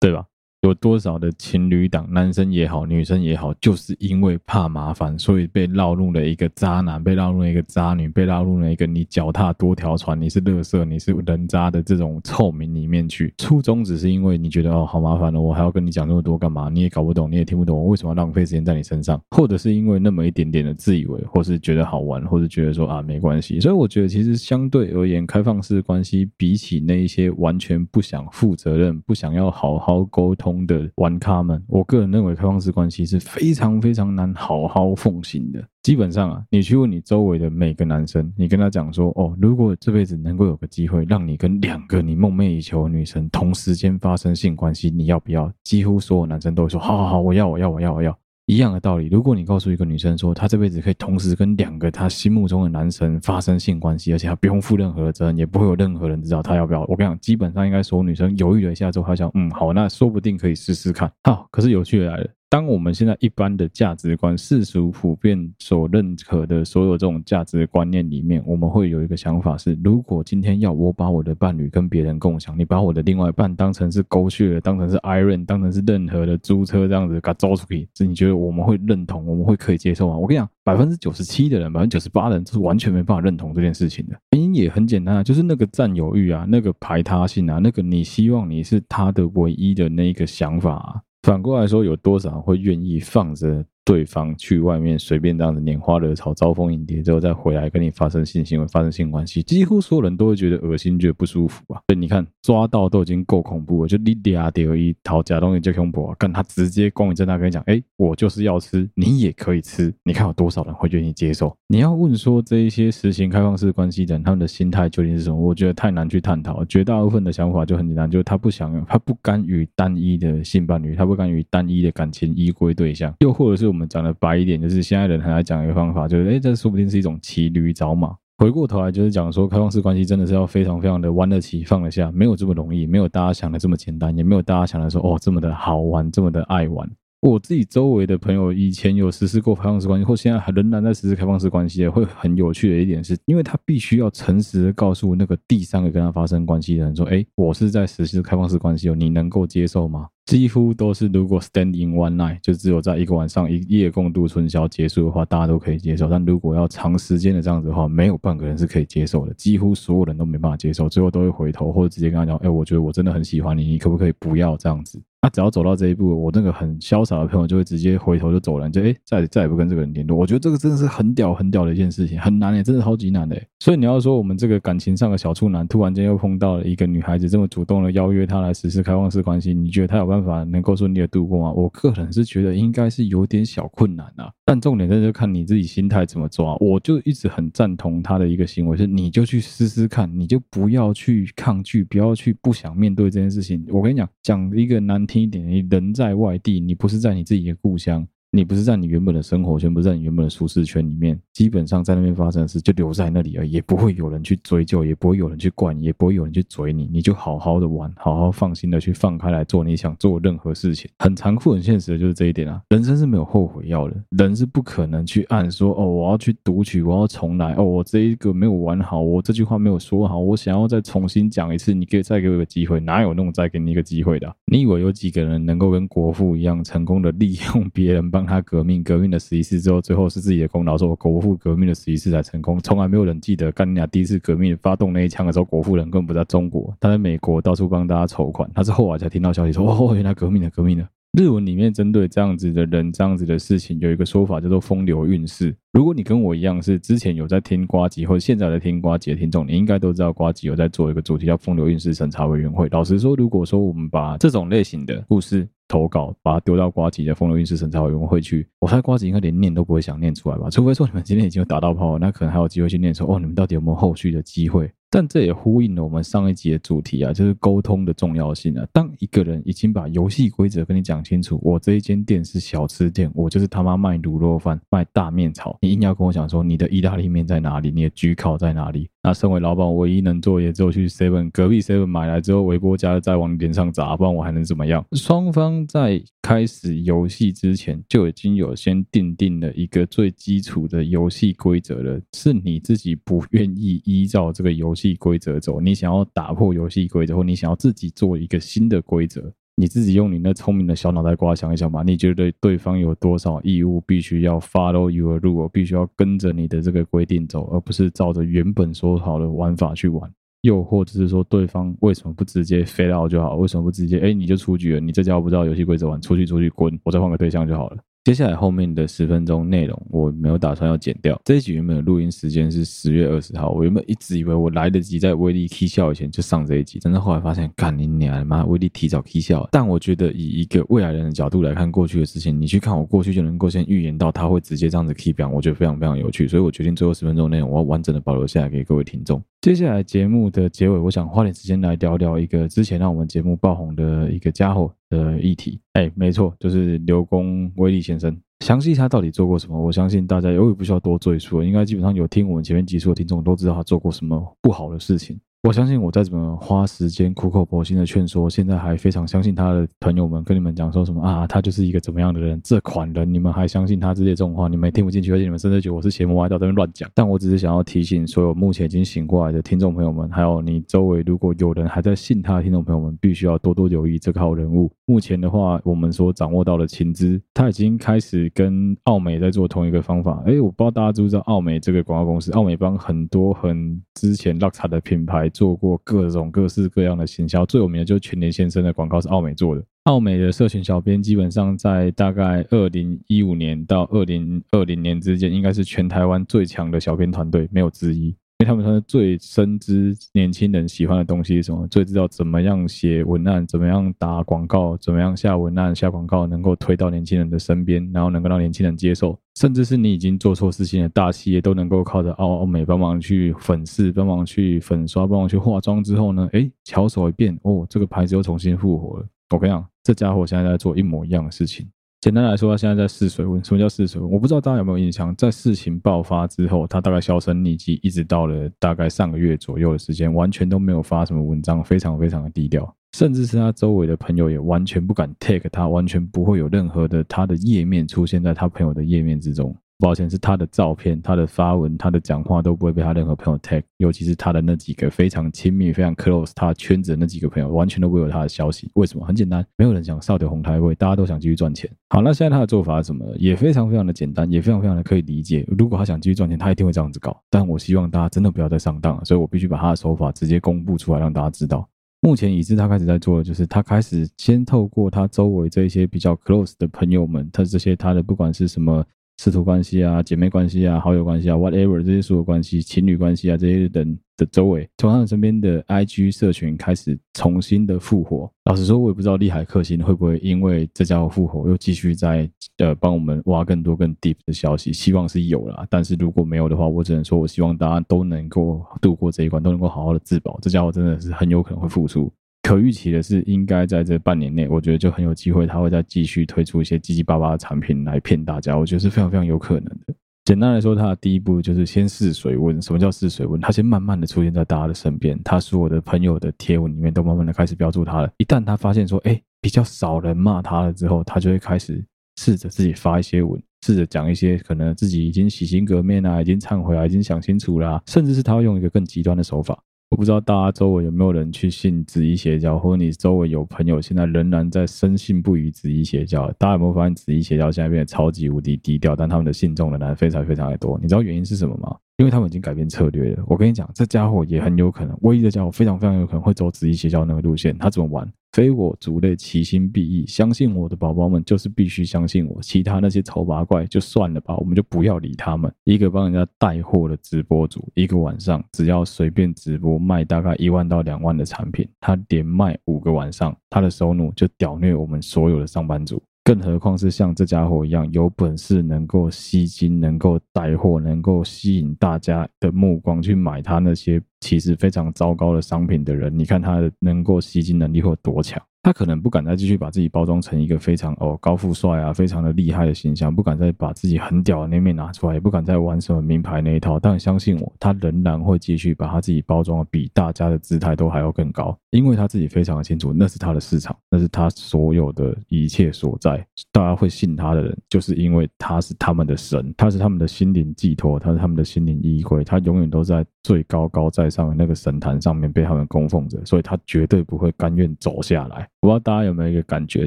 对吧？有多少的情侣档，男生也好，女生也好，就是因为怕麻烦，所以被绕入了一个渣男，被绕入了一个渣女，被绕入了一个你脚踏多条船，你是乐色，你是人渣的这种臭名里面去。初衷只是因为你觉得哦，好麻烦了，我还要跟你讲那么多干嘛？你也搞不懂，你也听不懂，我为什么要浪费时间在你身上？或者是因为那么一点点的自以为，或是觉得好玩，或是觉得说啊没关系。所以我觉得其实相对而言，开放式关系比起那一些完全不想负责任、不想要好好沟通。的玩咖们，我个人认为开放式关系是非常非常难好好奉行的。基本上啊，你去问你周围的每个男生，你跟他讲说，哦，如果这辈子能够有个机会，让你跟两个你梦寐以求的女生同时间发生性关系，你要不要？几乎所有男生都会说，好好好，我要，我要，我要，我要。一样的道理，如果你告诉一个女生说，她这辈子可以同时跟两个她心目中的男神发生性关系，而且她不用负任何的责任，也不会有任何人知道她要不要。我跟你讲，基本上应该所有女生犹豫了一下之后，她想，嗯，好，那说不定可以试试看。好，可是有趣的来了。当我们现在一般的价值观、世俗普遍所认可的所有这种价值观念里面，我们会有一个想法是：如果今天要我把我的伴侣跟别人共享，你把我的另外一半当成是狗血，当成是 Iron，当成是任何的租车这样子给租出去，这你觉得我们会认同？我们会可以接受吗？我跟你讲，百分之九十七的人，百分之九十八的人是完全没办法认同这件事情的。原因也很简单啊，就是那个占有欲啊，那个排他性啊，那个你希望你是他的唯一的那一个想法啊。反过来说，有多少人会愿意放着？对方去外面随便这样子拈花惹草、招蜂引蝶之后，再回来跟你发生性行为、发生性关系，几乎所有人都会觉得恶心、觉得不舒服啊。所以你看，抓到都已经够恐怖了，就你俩丢一套假东西就恐怖啊！跟他直接光明正大跟你讲，哎，我就是要吃，你也可以吃。你看有多少人会愿意接受？你要问说这一些实行开放式关系的人，他们的心态究竟是什么？我觉得太难去探讨。绝大部分的想法就很简单，就是他不想，他不甘于单一的性伴侣，他不甘于单一的感情依归对象，又或者是我们讲的白一点。就是现在人很爱讲一个方法，就是哎，这说不定是一种骑驴找马。回过头来就是讲说，开放式关系真的是要非常非常的弯得起放得下，没有这么容易，没有大家想的这么简单，也没有大家想的说哦这么的好玩，这么的爱玩。我自己周围的朋友以前有实施过开放式关系，或现在还仍然在实施开放式关系的，会很有趣的一点是，因为他必须要诚实的告诉那个第三个跟他发生关系的人说，哎，我是在实施开放式关系哦，你能够接受吗？几乎都是如果 stand in one night 就只有在一个晚上一夜共度春宵结束的话，大家都可以接受。但如果要长时间的这样子的话，没有半个人是可以接受的，几乎所有人都没办法接受，最后都会回头或者直接跟他讲：“哎，我觉得我真的很喜欢你，你可不可以不要这样子？”他只要走到这一步，我那个很潇洒的朋友就会直接回头就走了，就哎，再再也不跟这个人联络。我觉得这个真的是很屌很屌的一件事情，很难诶，真的超级难欸。所以你要说我们这个感情上的小处男，突然间又碰到了一个女孩子这么主动的邀约他来实施开放式关系，你觉得他有办法能够顺利的度过吗？我个人是觉得应该是有点小困难啊。但重点在就看你自己心态怎么抓。我就一直很赞同他的一个行为，是你就去试试看，你就不要去抗拒，不要去不想面对这件事情。我跟你讲，讲一个难听一点，你人在外地，你不是在你自己的故乡。你不是在你原本的生活圈，不是在你原本的舒适圈里面，基本上在那边发生的事就留在那里而已，也不会有人去追究，也不会有人去怪你，也不会有人去追你，你就好好的玩，好好放心的去放开来做你想做任何事情。很残酷、很现实的就是这一点啊，人生是没有后悔药的，人是不可能去按说哦，我要去读取，我要重来，哦，我这一个没有玩好，我这句话没有说好，我想要再重新讲一次，你可以再给我一个机会，哪有那种再给你一个机会的？你以为有几个人能够跟国父一样成功的利用别人帮他革命？革命了十一次之后，最后是自己的功劳，说国父革命了十一次才成功，从来没有人记得干你俩第一次革命发动那一枪的时候，国父人根本不在中国，他在美国到处帮大家筹款，他是后来才听到消息说，哦，原来革命了，革命了。日文里面针对这样子的人、这样子的事情，有一个说法叫做风流韵事。如果你跟我一样是之前有在听呱吉，或者现在在听呱吉的听众，你应该都知道呱吉有在做一个主题叫风流韵事审查委员会。老实说，如果说我们把这种类型的故事，投稿，把它丢到呱吉的风流韵事审查委员会去。我猜瓜吉应该连念都不会想念出来吧？除非说你们今天已经有打到炮，那可能还有机会去念说，哦，你们到底有没有后续的机会？但这也呼应了我们上一集的主题啊，就是沟通的重要性啊。当一个人已经把游戏规则跟你讲清楚，我这一间店是小吃店，我就是他妈卖卤肉饭、卖大面炒，你硬要跟我讲说你的意大利面在哪里，你的焗烤在哪里？那身为老板，唯一能做也只有去 Seven 隔壁 Seven 买来之后，微波加热再往脸上砸，不然我还能怎么样？双方在开始游戏之前就已经有先订定了一个最基础的游戏规则了，是你自己不愿意依照这个游戏规则走，你想要打破游戏规则，或你想要自己做一个新的规则，你自己用你那聪明的小脑袋瓜想一想吧。你觉得对方有多少义务必须要 follow your rule，必须要跟着你的这个规定走，而不是照着原本说好的玩法去玩？又或者是说，对方为什么不直接 fail out 就好？为什么不直接哎你就出局了？你这家伙不知道游戏规则玩，出去出去滚，我再换个对象就好了。接下来后面的十分钟内容我没有打算要剪掉。这一集原本的录音时间是十月二十号，我原本一直以为我来得及在威力 K 笑以前就上这一集，但是后来发现，干你娘的妈，威力提早 K 笑。但我觉得以一个未来人的角度来看过去的事情，你去看我过去就能够先预言到他会直接这样子 K 表，我觉得非常非常有趣，所以我决定最后十分钟内容我要完整的保留下来给各位听众。接下来节目的结尾，我想花点时间来聊聊一个之前让我们节目爆红的一个家伙的议题。哎，没错，就是刘公威利先生。详细他到底做过什么？我相信大家也不需要多赘述，应该基本上有听我们前面几期的听众都知道他做过什么不好的事情。我相信我再怎么花时间苦口婆心的劝说，现在还非常相信他的朋友们跟你们讲说什么啊，他就是一个怎么样的人？这款人你们还相信他这些这种话？你们也听不进去，而且你们甚至觉得我是邪魔歪道在那边乱讲。但我只是想要提醒所有目前已经醒过来的听众朋友们，还有你周围如果有人还在信他的听众朋友们，必须要多多留意这个号人物。目前的话，我们所掌握到的情资，他已经开始跟奥美在做同一个方法。哎，我不知道大家知不知道奥美这个广告公司，奥美帮很多很之前落差的品牌。做过各种各式各样的行销，最有名的就是全联先生的广告是奥美做的。奥美的社群小编基本上在大概二零一五年到二零二零年之间，应该是全台湾最强的小编团队，没有之一。因为他们说最深知年轻人喜欢的东西是什么，最知道怎么样写文案，怎么样打广告，怎么样下文案、下广告，能够推到年轻人的身边，然后能够让年轻人接受，甚至是你已经做错事情的大企业，都能够靠着奥美帮忙去粉饰、帮忙去粉刷、帮忙去化妆之后呢，诶，巧手一变，哦，这个牌子又重新复活了。我跟你讲，这家伙现在在做一模一样的事情。简单来说，他现在在试水温。什么叫试水温？我不知道大家有没有印象，在事情爆发之后，他大概销声匿迹，一直到了大概上个月左右的时间，完全都没有发什么文章，非常非常的低调，甚至是他周围的朋友也完全不敢 take 他，完全不会有任何的他的页面出现在他朋友的页面之中。抱歉，是他的照片、他的发文、他的讲话都不会被他任何朋友 tag，尤其是他的那几个非常亲密、非常 close 他圈子的那几个朋友，完全都不会有他的消息。为什么？很简单，没有人想扫掉红台位，大家都想继续赚钱。好，那现在他的做法是什么？也非常非常的简单，也非常非常的可以理解。如果他想继续赚钱，他一定会这样子搞。但我希望大家真的不要再上当了，所以我必须把他的手法直接公布出来，让大家知道。目前已知他开始在做的就是，他开始先透过他周围这些比较 close 的朋友们，他这些他的不管是什么。师徒关系啊，姐妹关系啊，好友关系啊，whatever 这些所有关系，情侣关系啊，这些人的周围，从他们身边的 IG 社群开始重新的复活。老实说，我也不知道利海克星会不会因为这家伙复活，又继续在呃帮我们挖更多更 deep 的消息。希望是有啦，但是如果没有的话，我只能说我希望大家都能够度过这一关，都能够好好的自保。这家伙真的是很有可能会复出。可预期的是，应该在这半年内，我觉得就很有机会，他会再继续推出一些七七八八的产品来骗大家。我觉得是非常非常有可能的。简单来说，他的第一步就是先试水温。什么叫试水温？他先慢慢的出现在大家的身边，他所有的朋友的贴文里面都慢慢的开始标注他了。一旦他发现说，哎，比较少人骂他了之后，他就会开始试着自己发一些文，试着讲一些可能自己已经洗心革面啊，已经忏悔啊，已经想清楚了，甚至是他会用一个更极端的手法。我不知道大家周围有没有人去信子怡邪教，或者你周围有朋友现在仍然在深信不疑子怡邪教。大家有没有发现子怡邪教现在变得超级无敌低调，但他们的信众仍然非常非常的多？你知道原因是什么吗？因为他们已经改变策略了。我跟你讲，这家伙也很有可能，唯一的家伙非常非常有可能会走子怡邪教那个路线。他怎么玩？非我族类，其心必异。相信我的宝宝们，就是必须相信我。其他那些丑八怪就算了吧，我们就不要理他们。一个帮人家带货的直播主，一个晚上只要随便直播卖大概一万到两万的产品，他连卖五个晚上，他的收入就屌虐我们所有的上班族。更何况是像这家伙一样有本事能够吸金、能够带货、能够吸引大家的目光去买他那些其实非常糟糕的商品的人，你看他的能够吸金能力会有多强？他可能不敢再继续把自己包装成一个非常哦高富帅啊，非常的厉害的形象，不敢再把自己很屌的那面拿出来，也不敢再玩什么名牌那一套。但相信我，他仍然会继续把他自己包装的比大家的姿态都还要更高，因为他自己非常清楚，那是他的市场，那是他所有的一切所在。大家会信他的人，就是因为他是他们的神，他是他们的心灵寄托，他是他们的心灵依归，他永远都在最高高在上的那个神坛上面被他们供奉着，所以他绝对不会甘愿走下来。我不知道大家有没有一个感觉，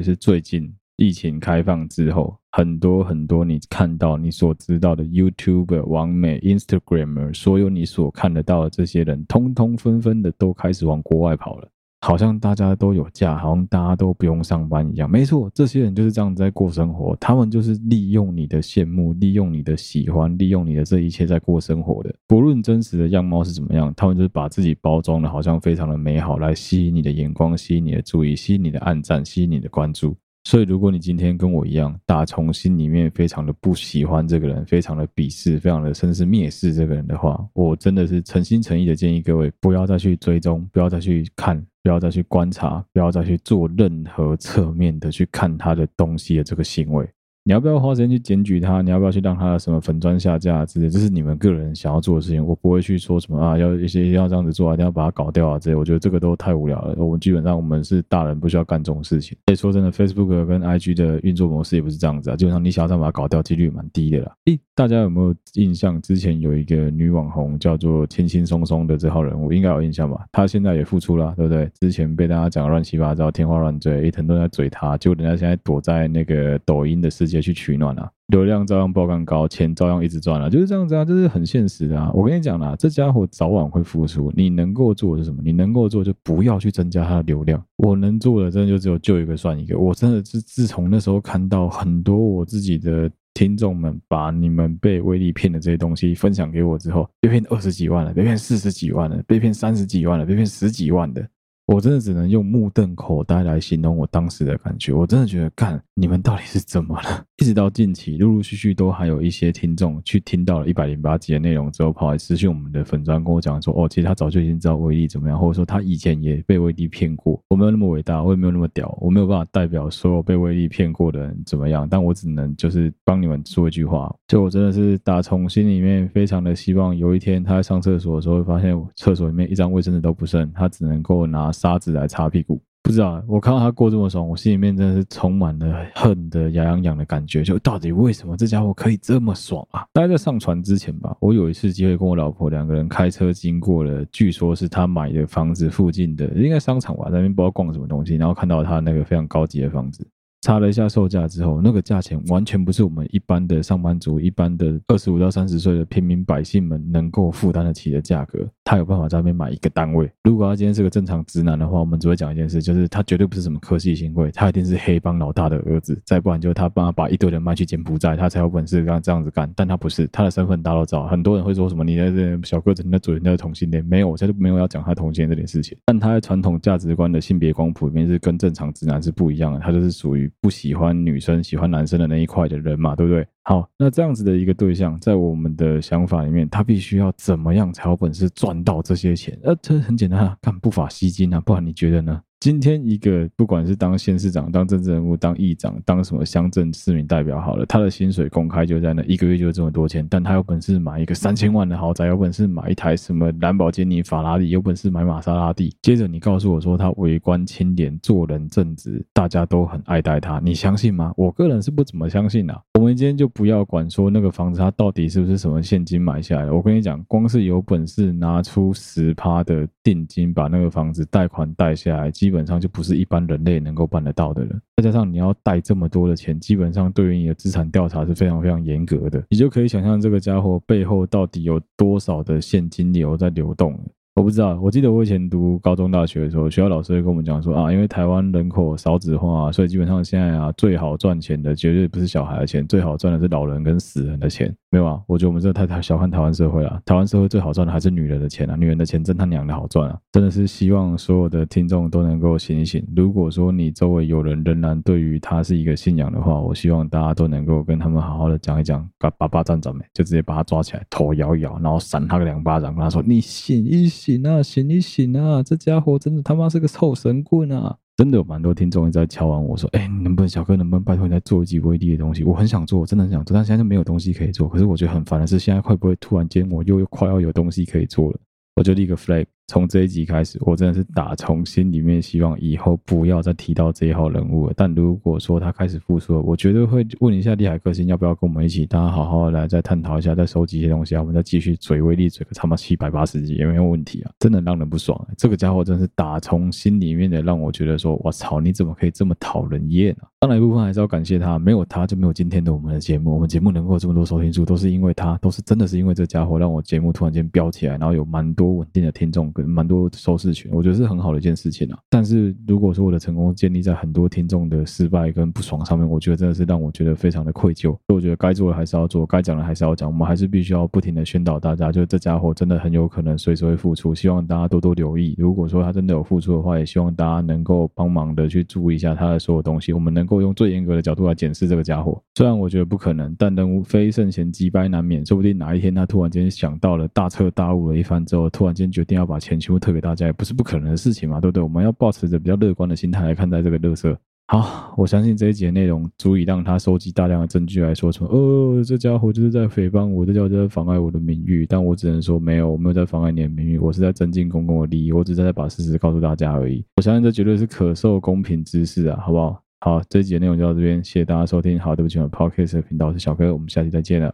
是最近疫情开放之后，很多很多你看到、你所知道的 YouTuber、网美、Instagramer，所有你所看得到的这些人，通通纷纷的都开始往国外跑了。好像大家都有假，好像大家都不用上班一样。没错，这些人就是这样子在过生活。他们就是利用你的羡慕，利用你的喜欢，利用你的这一切在过生活的。不论真实的样貌是怎么样，他们就是把自己包装的好像非常的美好，来吸引你的眼光，吸引你的注意，吸引你的暗赞，吸引你的关注。所以，如果你今天跟我一样，打从心里面非常的不喜欢这个人，非常的鄙视，非常的甚至蔑视这个人的话，我真的是诚心诚意的建议各位，不要再去追踪，不要再去看。不要再去观察，不要再去做任何侧面的去看他的东西的这个行为。你要不要花时间去检举他？你要不要去让他什么粉砖下架之类？这是你们个人想要做的事情，我不会去说什么啊，要一些要这样子做啊，一定要把它搞掉啊之类。我觉得这个都太无聊了。我们基本上我们是大人，不需要干这种事情。所以说真的，Facebook 跟 IG 的运作模式也不是这样子啊。基本上你想要这样把它搞掉，几率蛮低的啦。诶，大家有没有印象？之前有一个女网红叫做轻轻松松的这号人物，应该有印象吧？她现在也复出了，对不对？之前被大家讲乱七八糟、天花乱坠，一腾都在嘴她，结果人家现在躲在那个抖音的世直接去取暖啊。流量照样爆干高，钱照样一直赚了，就是这样子啊，这是很现实的啊。我跟你讲啦，这家伙早晚会复出。你能够做的是什么？你能够做就不要去增加他的流量。我能做的真的就只有救一个算一个。我真的是自从那时候看到很多我自己的听众们把你们被威力骗的这些东西分享给我之后，被骗二十几万了，被骗四十几万了，被骗三十几万了，被骗十几万的。我真的只能用目瞪口呆来形容我当时的感觉。我真的觉得，干，你们到底是怎么了？一直到近期，陆陆续续都还有一些听众去听到了一百零八集的内容之后，跑来私讯我们的粉砖，跟我讲说，哦，其实他早就已经知道威力怎么样，或者说他以前也被威力骗过。我没有那么伟大，我也没有那么屌，我没有办法代表所有被威力骗过的人怎么样，但我只能就是帮你们说一句话，就我真的是打从心里面非常的希望，有一天他在上厕所的时候，会发现厕所里面一张卫生纸都不剩，他只能够拿。沙子来擦屁股，不知道，我看到他过这么爽，我心里面真的是充满了恨的牙痒痒的感觉。就到底为什么这家伙可以这么爽啊？大概在上船之前吧，我有一次机会跟我老婆两个人开车经过了，据说是他买的房子附近的，应该商场吧，那边不知道逛什么东西，然后看到他那个非常高级的房子。查了一下售价之后，那个价钱完全不是我们一般的上班族、一般的二十五到三十岁的平民百姓们能够负担得起的价格。他有办法在那边买一个单位。如果他今天是个正常直男的话，我们只会讲一件事，就是他绝对不是什么科技新贵，他一定是黑帮老大的儿子。再不然就是他帮他把一堆人卖去柬埔寨，他才有本事这样这样子干。但他不是，他的身份大家都知道。很多人会说什么你在这小个子你在主人家的同性恋，没有，我现在没有要讲他同性恋这件事情。但他在传统价值观的性别光谱里面是跟正常直男是不一样的，他就是属于不喜欢。女生喜欢男生的那一块的人嘛，对不对？好，那这样子的一个对象，在我们的想法里面，他必须要怎么样才有本事赚到这些钱？呃，这很简单啊，干不法吸金啊，不然你觉得呢？今天一个不管是当县市长、当政治人物、当议长、当什么乡镇市民代表好了，他的薪水公开就在那，一个月就这么多钱。但他有本事买一个三千万的豪宅，有本事买一台什么兰博基尼、法拉利，有本事买玛莎拉蒂。接着你告诉我说他为官清廉、做人正直，大家都很爱戴他，你相信吗？我个人是不怎么相信啊。我们今天就不要管说那个房子他到底是不是什么现金买下来的。我跟你讲，光是有本事拿出十趴的定金把那个房子贷款贷下来，基基本上就不是一般人类能够办得到的了。再加上你要贷这么多的钱，基本上对于你的资产调查是非常非常严格的。你就可以想象这个家伙背后到底有多少的现金流在流动。我不知道，我记得我以前读高中、大学的时候，学校老师会跟我们讲说啊，因为台湾人口少子化，所以基本上现在啊，最好赚钱的绝对不是小孩的钱，最好赚的是老人跟死人的钱。没有啊，我觉得我们这太太小看台湾社会了。台湾社会最好赚的还是女人的钱啊，女人的钱真他娘的好赚啊！真的是希望所有的听众都能够醒一醒。如果说你周围有人仍然对于他是一个信仰的话，我希望大家都能够跟他们好好的讲一讲，把把巴站站没，就直接把他抓起来，头摇一摇，然后扇他个两巴掌，跟他说：“你醒一醒啊，醒一醒啊！这家伙真的他妈是个臭神棍啊！”真的有蛮多听众一直在敲完我说：“哎，你能不能小哥能不能拜托你再做一集威力的东西？我很想做，我真的很想做，但现在就没有东西可以做。可是我觉得很烦的是，现在会不会突然间我又快要有东西可以做了？我就立个 flag。”从这一集开始，我真的是打从心里面希望以后不要再提到这一号人物了。但如果说他开始复出了，我绝对会问一下利海克星要不要跟我们一起，大家好好来再探讨一下，再收集一些东西啊，我们再继续嘴威力嘴个他妈七百八十集也没有问题啊！真的让人不爽，这个家伙真是打从心里面的让我觉得说，我操，你怎么可以这么讨人厌啊？当然一部分还是要感谢他，没有他就没有今天的我们的节目，我们节目能够有这么多收听数，都是因为他，都是真的是因为这家伙让我节目突然间飙起来，然后有蛮多稳定的听众蛮多收。事情，我觉得是很好的一件事情啊。但是如果说我的成功建立在很多听众的失败跟不爽上面，我觉得真的是让我觉得非常的愧疚。所以我觉得该做的还是要做，该讲的还是要讲。我们还是必须要不停的宣导大家，就这家伙真的很有可能随时会复出，希望大家多多留意。如果说他真的有复出的话，也希望大家能够帮忙的去注意一下他的所有东西。我们能够用最严格的角度来检视这个家伙。虽然我觉得不可能，但人无非圣贤，机掰难免。说不定哪一天他突然间想到了大彻大悟了一番之后，突然间决定要把钱全部退给大家，也不是不可能的事。情嘛，对不对？我们要抱持着比较乐观的心态来看待这个垃圾。好，我相信这一集的内容足以让他收集大量的证据来说出，哦，这家伙就是在诽谤我，这家伙就在妨碍我的名誉。但我只能说，没有，我没有在妨碍你的名誉，我是在增进公共的利益，我只是在把事实告诉大家而已。我相信这绝对是可受公平之事啊，好不好？好，这一集的内容就到这边，谢谢大家收听。好，对不起，我 Podcast 的频道是小哥，我们下期再见了。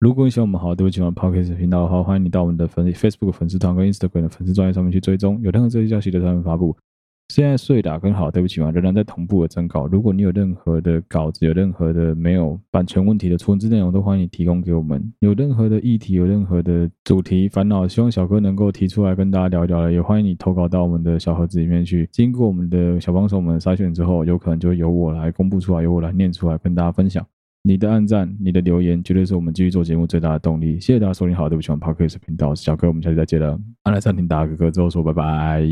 如果你喜欢我们好，对不起，我们 Podcast 频道的话，欢迎你到我们的粉 Facebook 粉丝团跟 Instagram 的粉丝专页上面去追踪，有任何这些消息的他们发布。现在碎打跟好，对不起嘛，仍然在同步的征稿。如果你有任何的稿子，有任何的没有版权问题的存字内容，都欢迎你提供给我们。有任何的议题，有任何的主题烦恼，希望小哥能够提出来跟大家聊一聊了，也欢迎你投稿到我们的小盒子里面去。经过我们的小帮手们筛选之后，有可能就由我来公布出来，由我来念出来跟大家分享。你的按赞，你的留言，绝对是我们继续做节目最大的动力。谢谢大家收听，好，对不起，我们 Podcast 频道，小哥，我们下期再见了。按来暂停，打个嗝之后说拜拜。